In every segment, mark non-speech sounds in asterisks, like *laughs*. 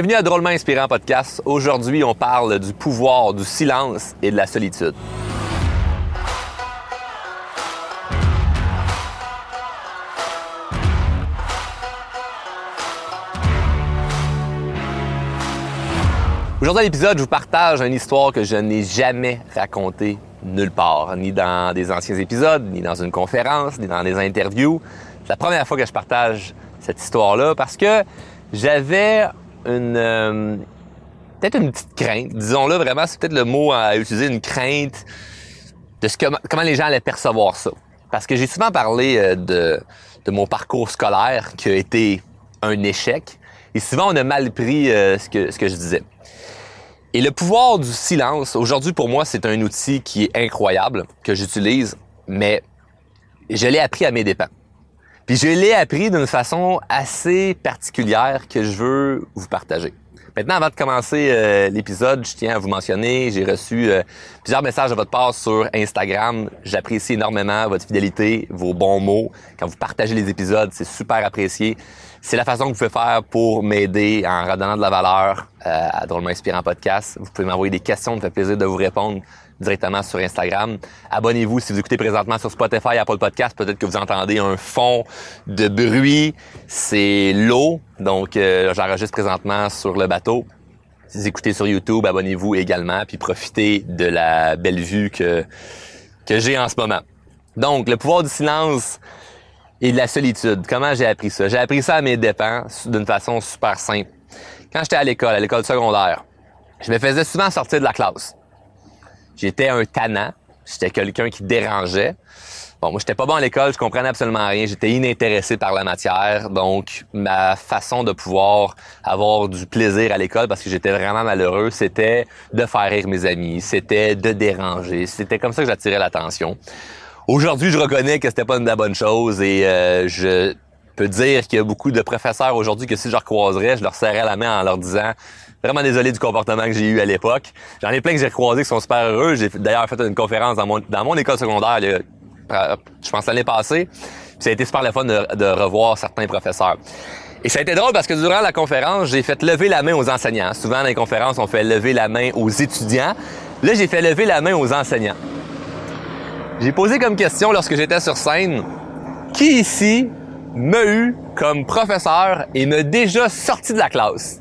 Bienvenue à Drôlement Inspirant Podcast. Aujourd'hui, on parle du pouvoir du silence et de la solitude. Aujourd'hui à l'épisode, je vous partage une histoire que je n'ai jamais racontée nulle part, ni dans des anciens épisodes, ni dans une conférence, ni dans des interviews. C'est la première fois que je partage cette histoire-là parce que j'avais une euh, peut-être une petite crainte, disons-le vraiment, c'est peut-être le mot à utiliser, une crainte de ce que, comment les gens allaient percevoir ça. Parce que j'ai souvent parlé euh, de, de mon parcours scolaire qui a été un échec. Et souvent, on a mal pris euh, ce, que, ce que je disais. Et le pouvoir du silence, aujourd'hui pour moi, c'est un outil qui est incroyable, que j'utilise, mais je l'ai appris à mes dépens. Puis je l'ai appris d'une façon assez particulière que je veux vous partager. Maintenant, avant de commencer euh, l'épisode, je tiens à vous mentionner, j'ai reçu euh, plusieurs messages de votre part sur Instagram. J'apprécie énormément votre fidélité, vos bons mots. Quand vous partagez les épisodes, c'est super apprécié. C'est la façon que vous pouvez faire pour m'aider en redonnant de la valeur euh, à Drôlement Inspirant Podcast. Vous pouvez m'envoyer des questions, ça me fait plaisir de vous répondre directement sur Instagram. Abonnez-vous si vous écoutez présentement sur Spotify, Apple Podcast. Peut-être que vous entendez un fond de bruit. C'est l'eau. Donc, euh, j'enregistre présentement sur le bateau. Si vous écoutez sur YouTube, abonnez-vous également. Puis profitez de la belle vue que, que j'ai en ce moment. Donc, le pouvoir du silence, et de la solitude. Comment j'ai appris ça? J'ai appris ça à mes dépens d'une façon super simple. Quand j'étais à l'école, à l'école secondaire, je me faisais souvent sortir de la classe. J'étais un tannant. J'étais quelqu'un qui dérangeait. Bon, moi, j'étais pas bon à l'école, je comprenais absolument rien. J'étais inintéressé par la matière. Donc, ma façon de pouvoir avoir du plaisir à l'école, parce que j'étais vraiment malheureux, c'était de faire rire mes amis. C'était de déranger. C'était comme ça que j'attirais l'attention. Aujourd'hui, je reconnais que c'était pas une bonne chose et euh, je dire qu'il y a beaucoup de professeurs aujourd'hui que si je leur croiserais, je leur serrais la main en leur disant vraiment désolé du comportement que j'ai eu à l'époque. J'en ai plein que j'ai croisés qui sont super heureux. J'ai d'ailleurs fait une conférence dans mon, dans mon école secondaire, je pense l'année passée. ça a été super le fun de revoir certains professeurs. Et ça a été drôle parce que durant la conférence, j'ai fait lever la main aux enseignants. Souvent, dans les conférences, on fait lever la main aux étudiants. Là, j'ai fait lever la main aux enseignants. J'ai posé comme question lorsque j'étais sur scène, qui ici m'a eu comme professeur et m'a déjà sorti de la classe?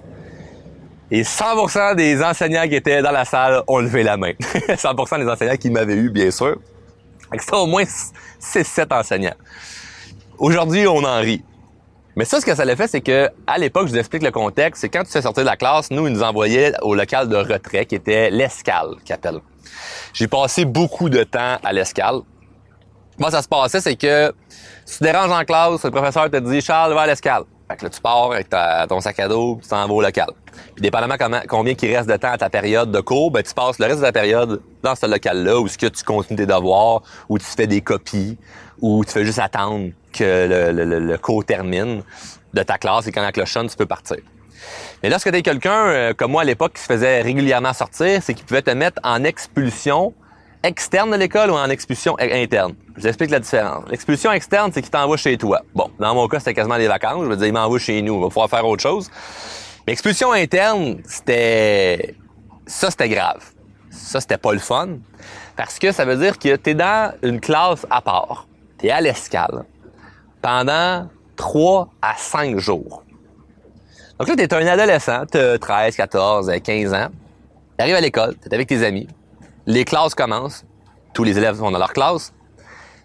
Et 100% des enseignants qui étaient dans la salle ont levé la main. *laughs* 100% des enseignants qui m'avaient eu, bien sûr. C'était au moins 6-7 enseignants. Aujourd'hui, on en rit. Mais ça, ce que ça l'a fait, c'est que à l'époque, je vous explique le contexte, c'est quand tu fais sortir de la classe, nous, ils nous envoyaient au local de retrait, qui était l'escale, qu'appelle. J'ai passé beaucoup de temps à l'escale. Moi, ça se passait, c'est que tu déranges en classe, le professeur te dit Charles, va à l'escale. Fait que là, tu pars avec ton sac à dos, tu t'en vas au local. Puis dépendamment combien il reste de temps à ta période de cours, ben, tu passes le reste de ta période dans ce local-là où ce que tu continues tes devoirs, où tu fais des copies, où tu fais juste attendre que le, le, le cours termine de ta classe et quand la cloche sonne, tu peux partir. Mais lorsque tu quelqu'un euh, comme moi à l'époque qui se faisait régulièrement sortir, c'est qu'il pouvait te mettre en expulsion externe de l'école ou en expulsion interne? Je vous explique la différence. L'expulsion externe, c'est qu'il t'envoie chez toi. Bon, dans mon cas, c'était quasiment des vacances. Je veux dire, il m'envoie chez nous. On va pouvoir faire autre chose. Mais expulsion interne, c'était... Ça, c'était grave. Ça, c'était pas le fun. Parce que ça veut dire que tu es dans une classe à part. Tu es à l'escale pendant 3 à 5 jours. Donc là, tu es un adolescent, tu as 13, 14, 15 ans. Tu arrives à l'école, tu es avec tes amis. Les classes commencent. Tous les élèves sont dans leur classe.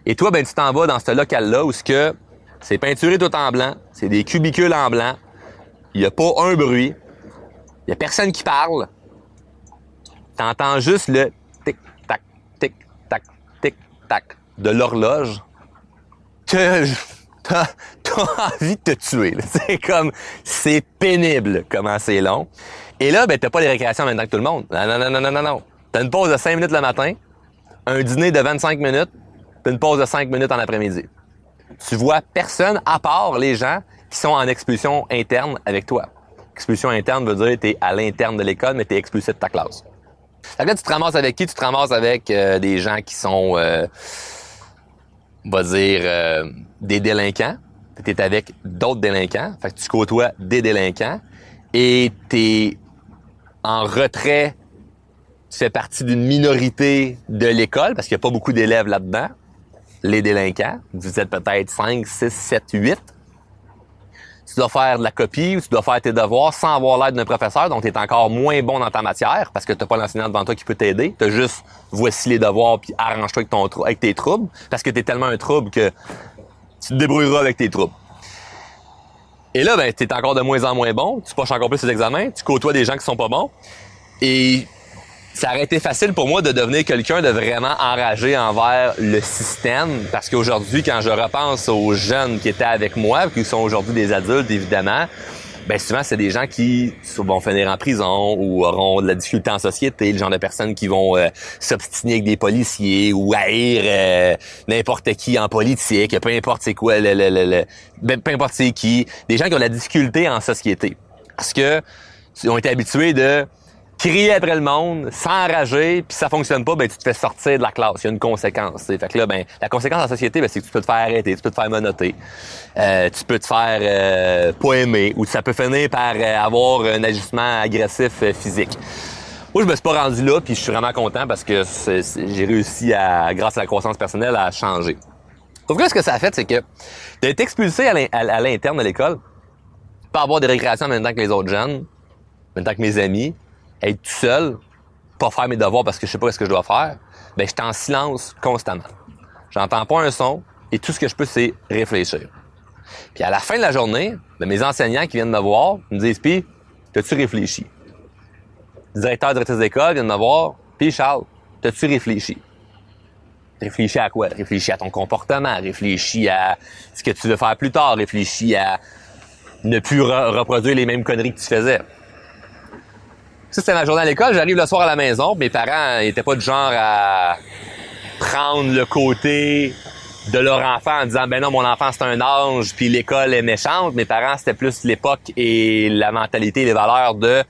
Et toi, ben, tu t'en vas dans ce local-là où c'est peinturé tout en blanc, c'est des cubicules en blanc, il n'y a pas un bruit, il n'y a personne qui parle. Tu entends juste le tic-tac, tic-tac, tic-tac de l'horloge. *laughs* T'as envie de te tuer. *laughs* C'est comme, c'est pénible comment c'est long. Et là, ben, t'as pas les récréations en même temps que tout le monde. Non, non, non, non, non, non. T'as une pause de 5 minutes le matin, un dîner de 25 minutes, puis une pause de 5 minutes en après-midi. Tu vois personne à part les gens qui sont en expulsion interne avec toi. Expulsion interne veut dire que tu es à l'interne de l'école, mais tu es expulsé de ta classe. Fait là, tu te ramasses avec qui? Tu te ramasses avec euh, des gens qui sont, euh, on va dire, euh, des délinquants. Tu es avec d'autres délinquants. Fait que tu côtoies des délinquants. et t'es en retrait, tu fais partie d'une minorité de l'école parce qu'il n'y a pas beaucoup d'élèves là-dedans, les délinquants. Vous êtes peut-être 5, 6, 7, 8 tu dois faire de la copie ou tu dois faire tes devoirs sans avoir l'aide d'un professeur, donc tu es encore moins bon dans ta matière parce que tu pas l'enseignant devant toi qui peut t'aider. Tu juste voici les devoirs puis arrange-toi avec tes troubles parce que tu es tellement un trouble que tu te débrouilleras avec tes troubles. Et là, ben, tu es encore de moins en moins bon, tu poches encore plus tes examens, tu côtoies des gens qui sont pas bons. Et ça aurait été facile pour moi de devenir quelqu'un de vraiment enragé envers le système parce qu'aujourd'hui, quand je repense aux jeunes qui étaient avec moi, qui sont aujourd'hui des adultes évidemment, ben souvent c'est des gens qui vont finir en prison ou auront de la difficulté en société, le genre de personnes qui vont euh, s'obstiner avec des policiers ou haïr euh, n'importe qui en politique, peu importe c'est quoi, le, le, le, ben, peu importe c'est qui, des gens qui ont de la difficulté en société. Parce que ils ont été habitués de crier après le monde, s'enrager, puis ça fonctionne pas, ben tu te fais sortir de la classe. Il y a une conséquence. Fait que là, ben la conséquence de la société, ben, c'est que tu peux te faire arrêter, tu peux te faire monoter, euh, tu peux te faire euh, pas aimer, ou ça peut finir par euh, avoir un ajustement agressif physique. Moi, je me suis pas rendu là, puis je suis vraiment content parce que j'ai réussi à, grâce à la croissance personnelle, à changer. Sauf que ce que ça a fait, c'est que d'être expulsé à l'interne de l'école, pas avoir des récréations en même temps que les autres jeunes, en même temps que mes amis, être tout seul, pas faire mes devoirs parce que je sais pas ce que je dois faire, ben j'étais en silence constamment. J'entends pas un son et tout ce que je peux c'est réfléchir. Puis à la fin de la journée, ben, mes enseignants qui viennent me voir me disent "Puis, t'as-tu réfléchi? Le directeur directrice d'école vient me voir "Puis Charles, t'as-tu réfléchi? Réfléchis à quoi? Réfléchis à ton comportement, réfléchis à ce que tu veux faire plus tard, réfléchis à ne plus reproduire les mêmes conneries que tu faisais. Ça, c'était ma journée à l'école. J'arrive le soir à la maison. Mes parents n'étaient pas du genre à prendre le côté de leur enfant en disant ben non mon enfant c'est un ange puis l'école est méchante. Mes parents c'était plus l'époque et la mentalité les valeurs de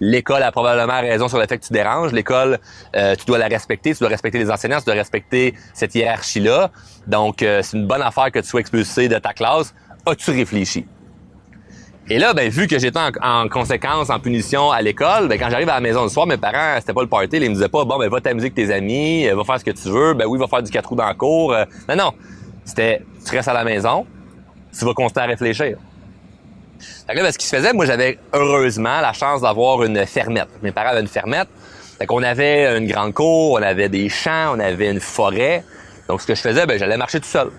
l'école a probablement raison sur le fait que tu déranges. L'école euh, tu dois la respecter. Tu dois respecter les enseignants. Tu dois respecter cette hiérarchie là donc euh, c'est une bonne affaire que tu sois expulsé de ta classe. As-tu réfléchi? Et là, ben, vu que j'étais en, conséquence, en punition à l'école, ben, quand j'arrive à la maison le soir, mes parents, c'était pas le party, ils me disaient pas, bon, ben, va t'amuser avec tes amis, euh, va faire ce que tu veux, ben oui, va faire du quatre roues dans la cour. Euh. non, non. C'était, tu restes à la maison, tu vas continuer à réfléchir. Fait que là, ben, ce qui se faisait, moi, j'avais heureusement la chance d'avoir une fermette. Mes parents avaient une fermette. Fait qu'on avait une grande cour, on avait des champs, on avait une forêt. Donc, ce que je faisais, ben, j'allais marcher tout seul.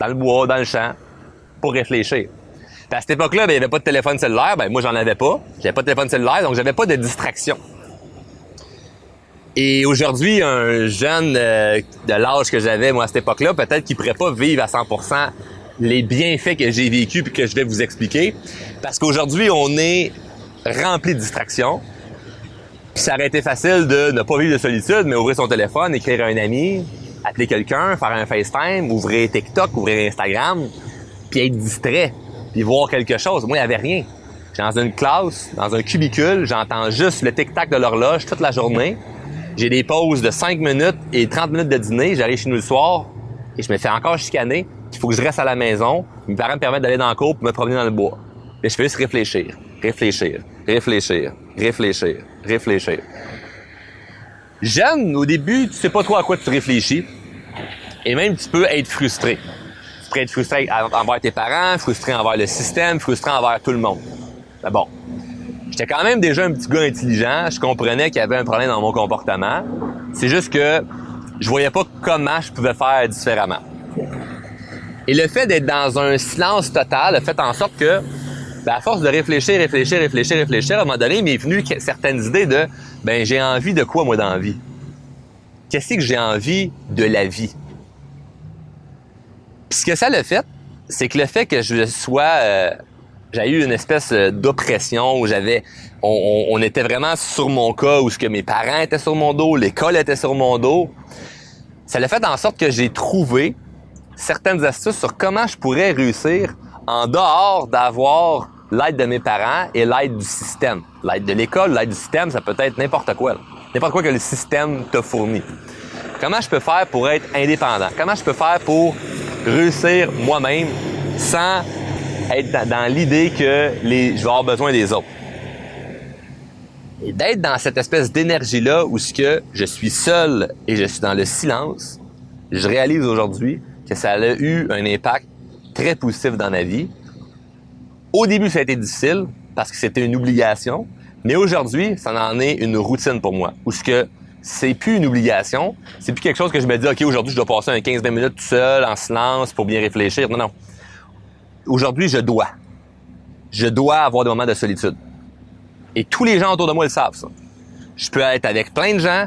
Dans le bois, dans le champ, pour réfléchir à cette époque-là, ben, il n'y avait pas de téléphone cellulaire. Ben, moi, j'en avais pas. J'avais pas de téléphone cellulaire, donc j'avais pas de distraction. Et aujourd'hui, un jeune euh, de l'âge que j'avais, moi, à cette époque-là, peut-être qu'il pourrait pas vivre à 100% les bienfaits que j'ai vécu puis que je vais vous expliquer. Parce qu'aujourd'hui, on est rempli de distractions. Puis ça aurait été facile de ne pas vivre de solitude, mais ouvrir son téléphone, écrire à un ami, appeler quelqu'un, faire un FaceTime, ouvrir TikTok, ouvrir Instagram, puis être distrait puis voir quelque chose. Moi, il n'y avait rien. J'ai dans une classe, dans un cubicule, j'entends juste le tic-tac de l'horloge toute la journée. J'ai des pauses de 5 minutes et 30 minutes de dîner. J'arrive chez nous le soir et je me fais encore chicaner. Il faut que je reste à la maison. Mes parents me permettent d'aller dans le cours pour me promener dans le bois. Et je fais juste réfléchir, réfléchir, réfléchir, réfléchir, réfléchir. Jeune, au début, tu sais pas trop à quoi tu réfléchis. Et même tu peux être frustré être frustré envers tes parents, frustré envers le système, frustré envers tout le monde. Mais bon, j'étais quand même déjà un petit gars intelligent. Je comprenais qu'il y avait un problème dans mon comportement. C'est juste que je voyais pas comment je pouvais faire différemment. Et le fait d'être dans un silence total a fait en sorte que, ben, à force de réfléchir, réfléchir, réfléchir, réfléchir, à un moment donné, il m'est venu certaines idées de, ben, j'ai envie de quoi, moi, dans la vie? Qu'est-ce que j'ai envie de la vie? Ce que ça le fait, c'est que le fait que je sois... Euh, j'ai eu une espèce euh, d'oppression où j'avais... On, était vraiment sur mon cas, où ce que mes parents étaient sur mon dos, l'école était sur mon dos. Ça l'a fait en sorte que j'ai trouvé certaines astuces sur comment je pourrais réussir en dehors d'avoir l'aide de mes parents et l'aide du système. L'aide de l'école, l'aide du système, ça peut être n'importe quoi. N'importe quoi que le système te fournit. Comment je peux faire pour être indépendant? Comment je peux faire pour réussir moi-même sans être dans, l'idée que je vais avoir besoin des autres. Et d'être dans cette espèce d'énergie-là où ce que je suis seul et je suis dans le silence, je réalise aujourd'hui que ça a eu un impact très positif dans ma vie. Au début, ça a été difficile parce que c'était une obligation, mais aujourd'hui, ça en est une routine pour moi. Où ce que c'est plus une obligation, c'est plus quelque chose que je me dis, OK, aujourd'hui, je dois passer un 15-20 minutes tout seul, en silence, pour bien réfléchir. Non, non. Aujourd'hui, je dois. Je dois avoir des moments de solitude. Et tous les gens autour de moi le savent, ça. Je peux être avec plein de gens,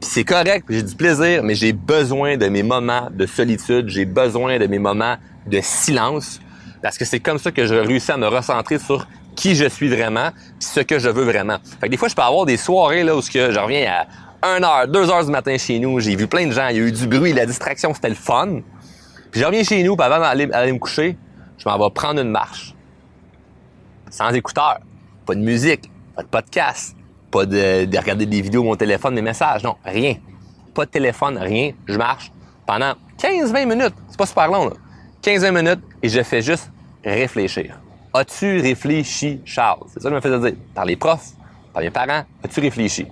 puis c'est correct, j'ai du plaisir, mais j'ai besoin de mes moments de solitude, j'ai besoin de mes moments de silence, parce que c'est comme ça que je réussis à me recentrer sur qui je suis vraiment, puis ce que je veux vraiment. Fait que des fois, je peux avoir des soirées là où je reviens à 1 heure, 2 heures du matin chez nous, j'ai vu plein de gens, il y a eu du bruit, la distraction, c'était le fun. Puis je reviens chez nous, puis avant d'aller me coucher, je m'en vais prendre une marche. Sans écouteurs, pas de musique, pas de podcast, pas de, regarder des vidéos, mon téléphone, des messages, non, rien. Pas de téléphone, rien. Je marche pendant 15-20 minutes. C'est pas super long, là. 15-20 minutes et je fais juste réfléchir. As-tu réfléchi, Charles? C'est ça que je me faisais dire. Par les profs, par mes parents, as-tu réfléchi?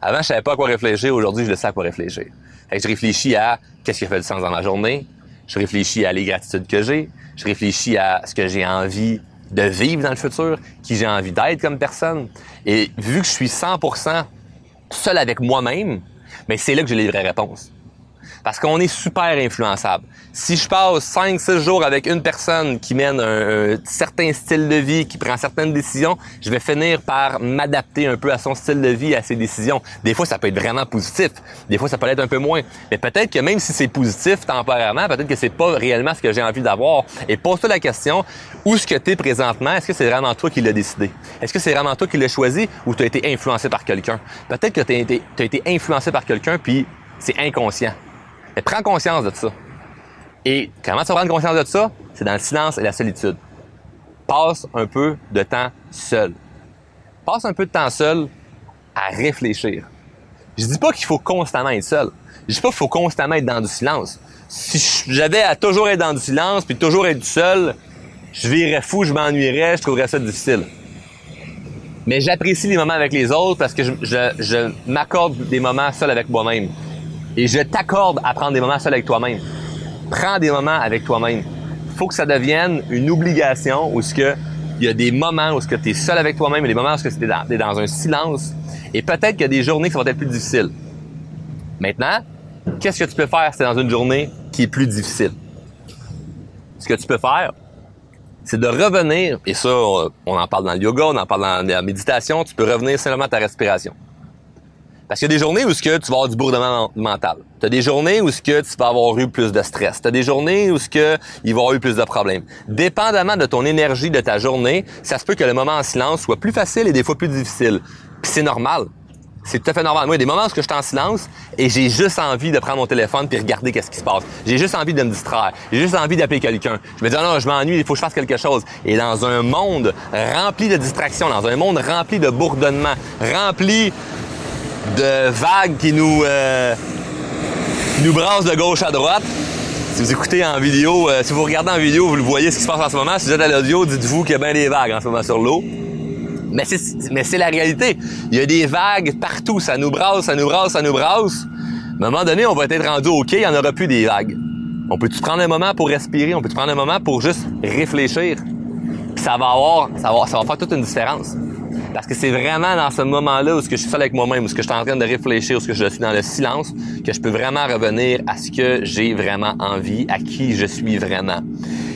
Avant, je savais pas à quoi réfléchir. Aujourd'hui, je le sais à quoi réfléchir. Fait que je réfléchis à qu'est-ce qui a fait du sens dans ma journée. Je réfléchis à les gratitudes que j'ai. Je réfléchis à ce que j'ai envie de vivre dans le futur, qui j'ai envie d'être comme personne. Et vu que je suis 100% seul avec moi-même, mais c'est là que j'ai les vraies réponses. Parce qu'on est super influençable. Si je passe 5-6 jours avec une personne qui mène un, certain style de vie, qui prend certaines décisions, je vais finir par m'adapter un peu à son style de vie, à ses décisions. Des fois, ça peut être vraiment positif. Des fois, ça peut être un peu moins. Mais peut-être que même si c'est positif temporairement, peut-être que c'est pas réellement ce que j'ai envie d'avoir. Et pose-toi la question, où est-ce que tu es présentement? Est-ce que c'est vraiment toi qui l'as décidé? Est-ce que c'est vraiment toi qui l'as choisi ou tu as été influencé par quelqu'un? Peut-être que tu as été influencé par quelqu'un puis c'est inconscient. Mais prends conscience de ça. Et comment tu vas prendre conscience de ça? C'est dans le silence et la solitude. Passe un peu de temps seul. Passe un peu de temps seul à réfléchir. Je dis pas qu'il faut constamment être seul. Je dis pas qu'il faut constamment être dans du silence. Si j'avais à toujours être dans du silence puis toujours être seul, je virais fou, je m'ennuierais, je trouverais ça difficile. Mais j'apprécie les moments avec les autres parce que je, je m'accorde des moments seuls avec moi-même. Et je t'accorde à prendre des moments seul avec toi-même. Prends des moments avec toi-même. Faut que ça devienne une obligation où ce que il y a des moments où ce que tu es seul avec toi-même et des moments où tu es dans, dans un silence. Et peut-être qu'il y a des journées qui vont être plus difficiles. Maintenant, qu'est-ce que tu peux faire si c'est dans une journée qui est plus difficile? Ce que tu peux faire, c'est de revenir, et ça, on en parle dans le yoga, on en parle dans la méditation, tu peux revenir simplement à ta respiration. Parce qu'il y a des journées où ce que tu vas avoir du bourdonnement mental. Tu as des journées où ce que tu vas avoir eu plus de stress. Tu as des journées où ce que il va avoir eu plus de problèmes. Dépendamment de ton énergie de ta journée, ça se peut que le moment en silence soit plus facile et des fois plus difficile. Puis c'est normal. C'est tout à fait normal. Moi, il y a des moments où je suis en silence et j'ai juste envie de prendre mon téléphone puis regarder qu'est-ce qui se passe. J'ai juste envie de me distraire. J'ai juste envie d'appeler quelqu'un. Je me dis, ah non, je m'ennuie, il faut que je fasse quelque chose. Et dans un monde rempli de distractions, dans un monde rempli de bourdonnement, rempli de vagues qui nous, euh, nous brassent de gauche à droite. Si vous écoutez en vidéo, euh, si vous regardez en vidéo, vous le voyez ce qui se passe en ce moment. Si vous êtes à l'audio, dites-vous qu'il y a bien des vagues en ce moment sur l'eau. Mais c'est, la réalité. Il y a des vagues partout. Ça nous brasse, ça nous brasse, ça nous brasse. À un moment donné, on va être rendu OK, il n'y en aura plus des vagues. On peut-tu prendre un moment pour respirer? On peut-tu prendre un moment pour juste réfléchir? ça va avoir, ça va, ça va faire toute une différence. Parce que c'est vraiment dans ce moment-là où ce que je suis seul avec moi-même, où ce que je suis en train de réfléchir, où ce que je suis dans le silence, que je peux vraiment revenir à ce que j'ai vraiment envie, à qui je suis vraiment.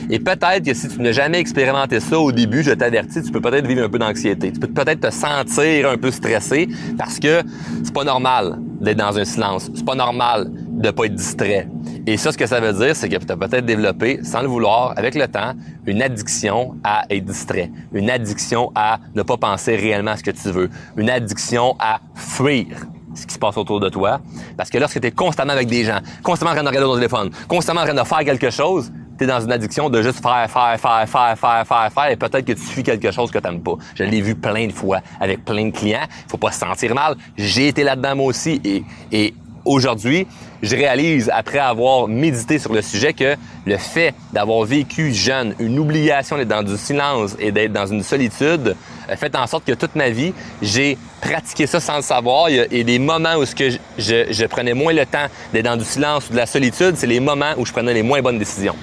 Et peut-être que si tu n'as jamais expérimenté ça au début, je t'avertis, tu peux peut-être vivre un peu d'anxiété. Tu peux peut-être te sentir un peu stressé parce que c'est pas normal d'être dans un silence. C'est pas normal de pas être distrait. Et ça, ce que ça veut dire, c'est que tu as peut-être développé, sans le vouloir, avec le temps, une addiction à être distrait, une addiction à ne pas penser réellement à ce que tu veux, une addiction à fuir ce qui se passe autour de toi. Parce que lorsque tu es constamment avec des gens, constamment en train de regarder ton téléphone, constamment en train de faire quelque chose, tu es dans une addiction de juste faire, faire, faire, faire, faire, faire, faire, et peut-être que tu suis quelque chose que tu n'aimes pas. Je l'ai vu plein de fois avec plein de clients. faut pas se sentir mal. J'ai été là-dedans moi aussi, et, et aujourd'hui, je réalise, après avoir médité sur le sujet, que le fait d'avoir vécu jeune une obligation d'être dans du silence et d'être dans une solitude a fait en sorte que toute ma vie, j'ai pratiqué ça sans le savoir. A, des moments où ce que je prenais moins le temps d'être dans du silence ou de la solitude, c'est les moments où je prenais les moins bonnes décisions.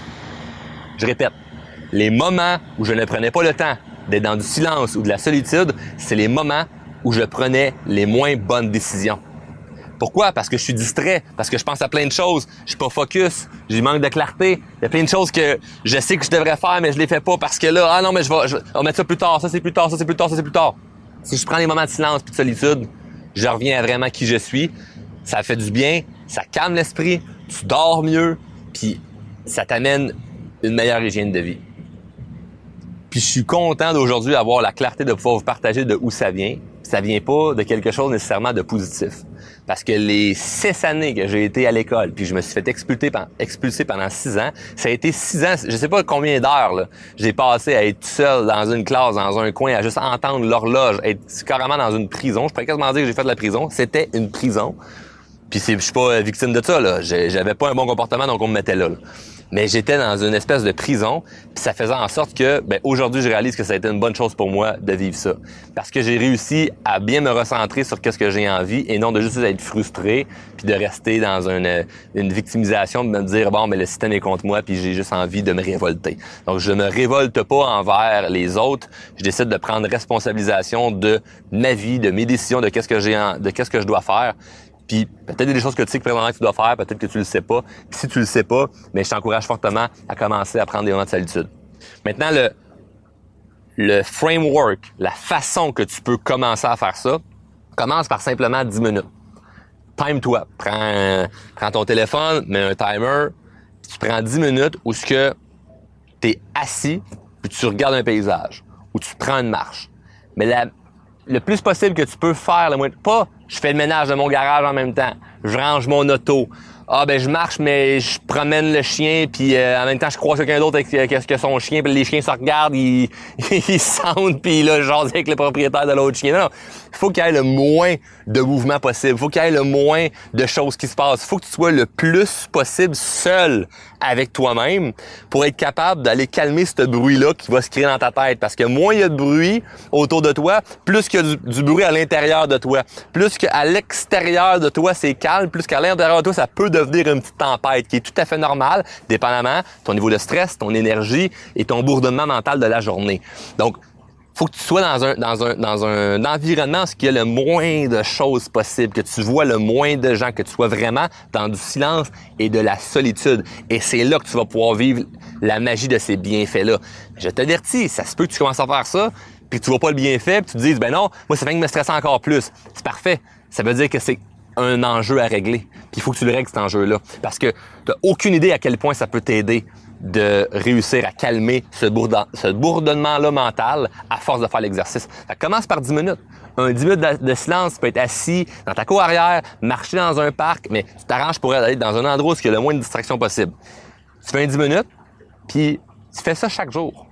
Je répète, les moments où je ne prenais pas le temps d'être dans du silence ou de la solitude, c'est les moments où je prenais les moins bonnes décisions. Pourquoi? Parce que je suis distrait, parce que je pense à plein de choses, je suis pas focus, j'ai manque de clarté. Il y a plein de choses que je sais que je devrais faire, mais je les fais pas parce que là, ah non, mais je vais, on va mettre ça plus tard, ça c'est plus tard, ça c'est plus tard, ça c'est plus tard. Si je prends les moments de silence et de solitude, je reviens à vraiment qui je suis. Ça fait du bien, ça calme l'esprit, tu dors mieux, puis ça t'amène une meilleure hygiène de vie. Puis je suis content d'aujourd'hui avoir la clarté de pouvoir vous partager de où ça vient. Ça vient pas de quelque chose nécessairement de positif. Parce que les six années que j'ai été à l'école, puis je me suis fait expulser, pendant six ans, ça a été six ans, je sais pas combien d'heures, j'ai passé à être seul dans une classe, dans un coin, à juste entendre l'horloge, être carrément dans une prison. Je pourrais quasiment dire que j'ai fait de la prison. C'était une prison. Puis je suis pas victime de ça, là. J'avais pas un bon comportement, donc on me mettait là mais j'étais dans une espèce de prison, puis ça faisait en sorte que, ben, aujourd'hui, je réalise que ça a été une bonne chose pour moi de vivre ça, parce que j'ai réussi à bien me recentrer sur qu'est-ce que j'ai envie et non de juste être frustré, puis de rester dans une, une victimisation, de me dire bon, mais le système est contre moi, puis j'ai juste envie de me révolter. Donc, je me révolte pas envers les autres, je décide de prendre responsabilisation de ma vie, de mes décisions, de qu'est-ce que j'ai, de qu'est-ce que je dois faire, puis peut-être il y a des choses que tu sais que que tu dois faire, peut-être que tu le sais pas. Puis si tu le sais pas, mais je t'encourage fortement à commencer à prendre des moments de solitude. Maintenant, le, le framework, la façon que tu peux commencer à faire ça, commence par simplement 10 minutes. Time-toi. Prends, prends ton téléphone, mets un timer, tu prends 10 minutes où ce que tu es assis, puis tu regardes un paysage, ou tu prends une marche. Mais la, le plus possible que tu peux faire, le moins, pas je fais le ménage de mon garage en même temps, je range mon auto, ah ben je marche mais je promène le chien puis euh, en même temps je croise quelqu'un d'autre avec euh, qu'est-ce que son chien puis les chiens se regardent ils *laughs* ils sentent puis là je avec le propriétaire de l'autre chien. Non. Faut qu'il y ait le moins de mouvement possible, faut qu'il y ait le moins de choses qui se passent, faut que tu sois le plus possible seul avec toi-même pour être capable d'aller calmer ce bruit-là qui va se créer dans ta tête. Parce que moins il y a de bruit autour de toi, plus qu'il y a du, bruit à l'intérieur de toi, plus qu'à l'extérieur de toi c'est calme, plus qu'à l'intérieur de toi ça peut devenir une petite tempête qui est tout à fait normale, dépendamment ton niveau de stress, ton énergie et ton bourdonnement mental de la journée. Donc, faut que tu sois dans un, dans un, dans un environnement où il y a le moins de choses possibles, que tu vois le moins de gens, que tu sois vraiment dans du silence et de la solitude. Et c'est là que tu vas pouvoir vivre la magie de ces bienfaits-là. Je t'avertis, ça se peut que tu commences à faire ça, puis que tu vois pas le bienfait, puis tu te dises, ben non, moi, ça fait que me stresser encore plus. C'est parfait. Ça veut dire que c'est un enjeu à régler. Puis il faut que tu le règles, cet enjeu-là. Parce que tu aucune idée à quel point ça peut t'aider de réussir à calmer ce, bourdonnement-là mental à force de faire l'exercice. Ça commence par 10 minutes. Un 10 minutes de, silence, tu peux être assis dans ta cour arrière, marcher dans un parc, mais tu t'arranges pour aller dans un endroit où il y a le moins de distractions possible. Tu fais un 10 minutes, puis tu fais ça chaque jour.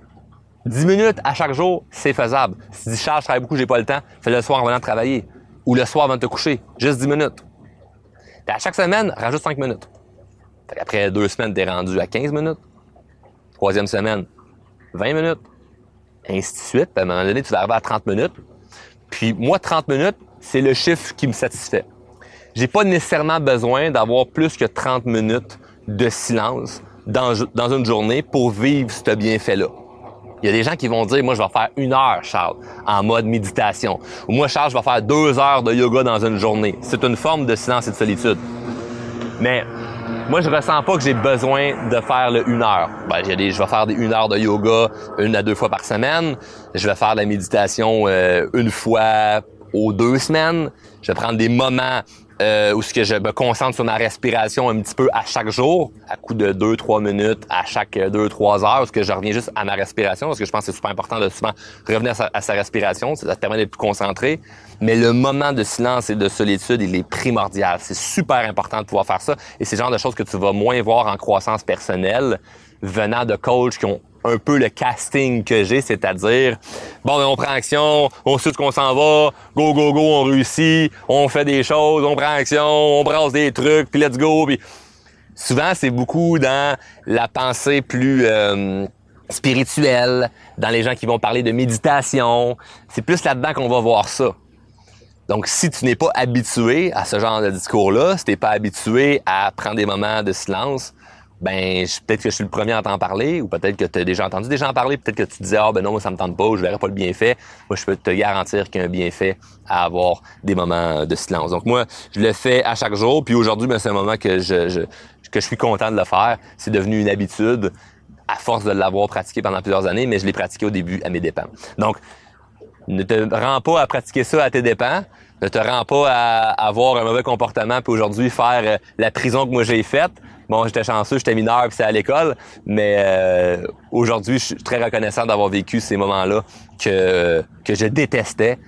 10 minutes à chaque jour, c'est faisable. Si tu dis, Charles, je travaille beaucoup, j'ai pas le temps, fais le soir en venant travailler ou le soir avant de te coucher. Juste 10 minutes. à chaque semaine, rajoute 5 minutes. Après deux semaines, tu es rendu à 15 minutes. Troisième semaine, 20 minutes. Ainsi de suite. à un moment donné, tu vas arriver à 30 minutes. Puis moi, 30 minutes, c'est le chiffre qui me satisfait. J'ai pas nécessairement besoin d'avoir plus que 30 minutes de silence dans, dans une journée pour vivre ce bienfait-là. Il y a des gens qui vont dire, moi, je vais faire une heure, Charles, en mode méditation. Ou moi, Charles, je vais faire deux heures de yoga dans une journée. C'est une forme de silence et de solitude. Mais moi, je ressens pas que j'ai besoin de faire le une heure. Ben, j'ai je vais faire des une heure de yoga une à deux fois par semaine. Je vais faire la méditation euh, une fois aux deux semaines. Je vais prendre des moments euh, où ce que je me concentre sur ma respiration un petit peu à chaque jour, à coup de 2-3 minutes à chaque 2-3 heures, où ce que je reviens juste à ma respiration, parce que je pense que c'est super important de souvent revenir à sa, respiration, ça te permet d'être plus concentré. Mais le moment de silence et de solitude, il est primordial. C'est super important de pouvoir faire ça. Et c'est le genre de choses que tu vas moins voir en croissance personnelle venant de coachs qui ont un peu le casting que j'ai, c'est-à-dire, bon, ben, on prend action, on sait qu'on s'en va, go, go, go, on réussit, on fait des choses, on prend action, on brasse des trucs, puis let's go. Puis souvent, c'est beaucoup dans la pensée plus euh, spirituelle, dans les gens qui vont parler de méditation. C'est plus là-dedans qu'on va voir ça. Donc, si tu n'es pas habitué à ce genre de discours-là, si tu n'es pas habitué à prendre des moments de silence, ben peut-être que je suis le premier à t'en parler, ou peut-être que tu as déjà entendu des gens en parler, peut-être que tu disais ah ben non, moi ça me tente pas, je verrai pas le bienfait. Moi, je peux te garantir qu'il y a un bienfait à avoir des moments de silence. Donc moi, je le fais à chaque jour, puis aujourd'hui, ben, c'est un moment que je, je, que je suis content de le faire. C'est devenu une habitude à force de l'avoir pratiqué pendant plusieurs années, mais je l'ai pratiqué au début à mes dépens. Donc, ne te rends pas à pratiquer ça à tes dépens. Ne te rends pas à avoir un mauvais comportement puis aujourd'hui faire euh, la prison que moi j'ai faite. Bon, j'étais chanceux, j'étais mineur puis c'est à l'école, mais euh, aujourd'hui, je suis très reconnaissant d'avoir vécu ces moments-là que que je détestais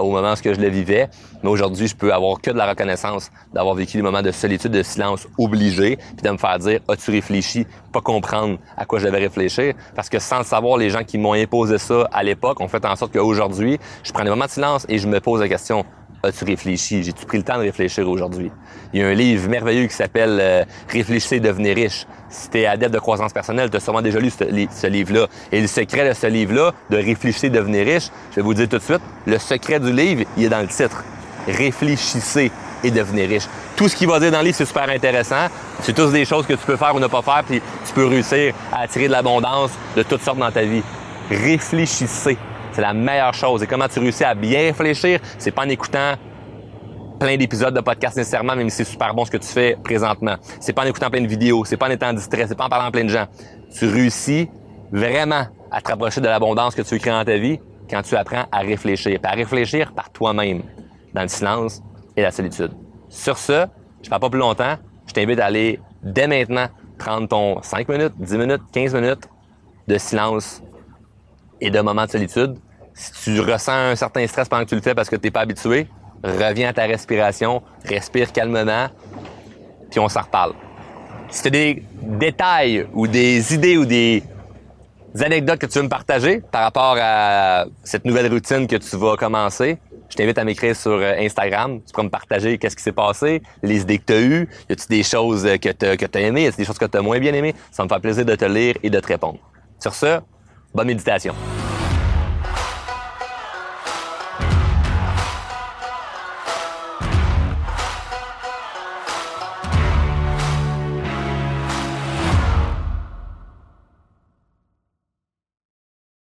au moment où je le vivais. Mais aujourd'hui, je peux avoir que de la reconnaissance d'avoir vécu des moments de solitude, de silence obligé, puis de me faire dire as-tu réfléchi, pas comprendre à quoi je devais réfléchir, parce que sans le savoir, les gens qui m'ont imposé ça à l'époque ont fait en sorte qu'aujourd'hui, je prends des moments de silence et je me pose la question As-tu réfléchi? J'ai-tu pris le temps de réfléchir aujourd'hui? Il y a un livre merveilleux qui s'appelle euh, Réfléchissez devenez riche. Si tu es adepte de croissance personnelle, tu as sûrement déjà lu ce, livre-là. Et le secret de ce livre-là, de Réfléchissez devenez riche, je vais vous dire tout de suite, le secret du livre, il est dans le titre. Réfléchissez et devenez riche. Tout ce qu'il va dire dans le livre, c'est super intéressant. C'est tous des choses que tu peux faire ou ne pas faire, puis tu peux réussir à attirer de l'abondance de toutes sortes dans ta vie. Réfléchissez c'est la meilleure chose. Et comment tu réussis à bien réfléchir, c'est pas en écoutant plein d'épisodes de podcast nécessairement, même si c'est super bon ce que tu fais présentement. C'est pas en écoutant plein de vidéos, c'est pas en étant distrait, c'est pas en parlant à plein de gens. Tu réussis vraiment à te rapprocher de l'abondance que tu veux dans ta vie quand tu apprends à réfléchir. Puis à réfléchir par toi-même, dans le silence et la solitude. Sur ce, je ne parle pas plus longtemps. Je t'invite à aller dès maintenant prendre ton 5 minutes, 10 minutes, 15 minutes de silence et de moments de solitude. Si tu ressens un certain stress pendant que tu le fais parce que tu n'es pas habitué, reviens à ta respiration, respire calmement, puis on s'en reparle. Si tu as des détails ou des idées ou des anecdotes que tu veux me partager par rapport à cette nouvelle routine que tu vas commencer, je t'invite à m'écrire sur euh, Instagram. Tu pourras me partager qu'est-ce qui s'est passé, les idées que tu as eues. Y a-tu des choses que tu as, aimées, y a des choses que tu as moins bien aimées? Ça me fait plaisir de te lire et de te répondre. Sur ce, Bonne méditation.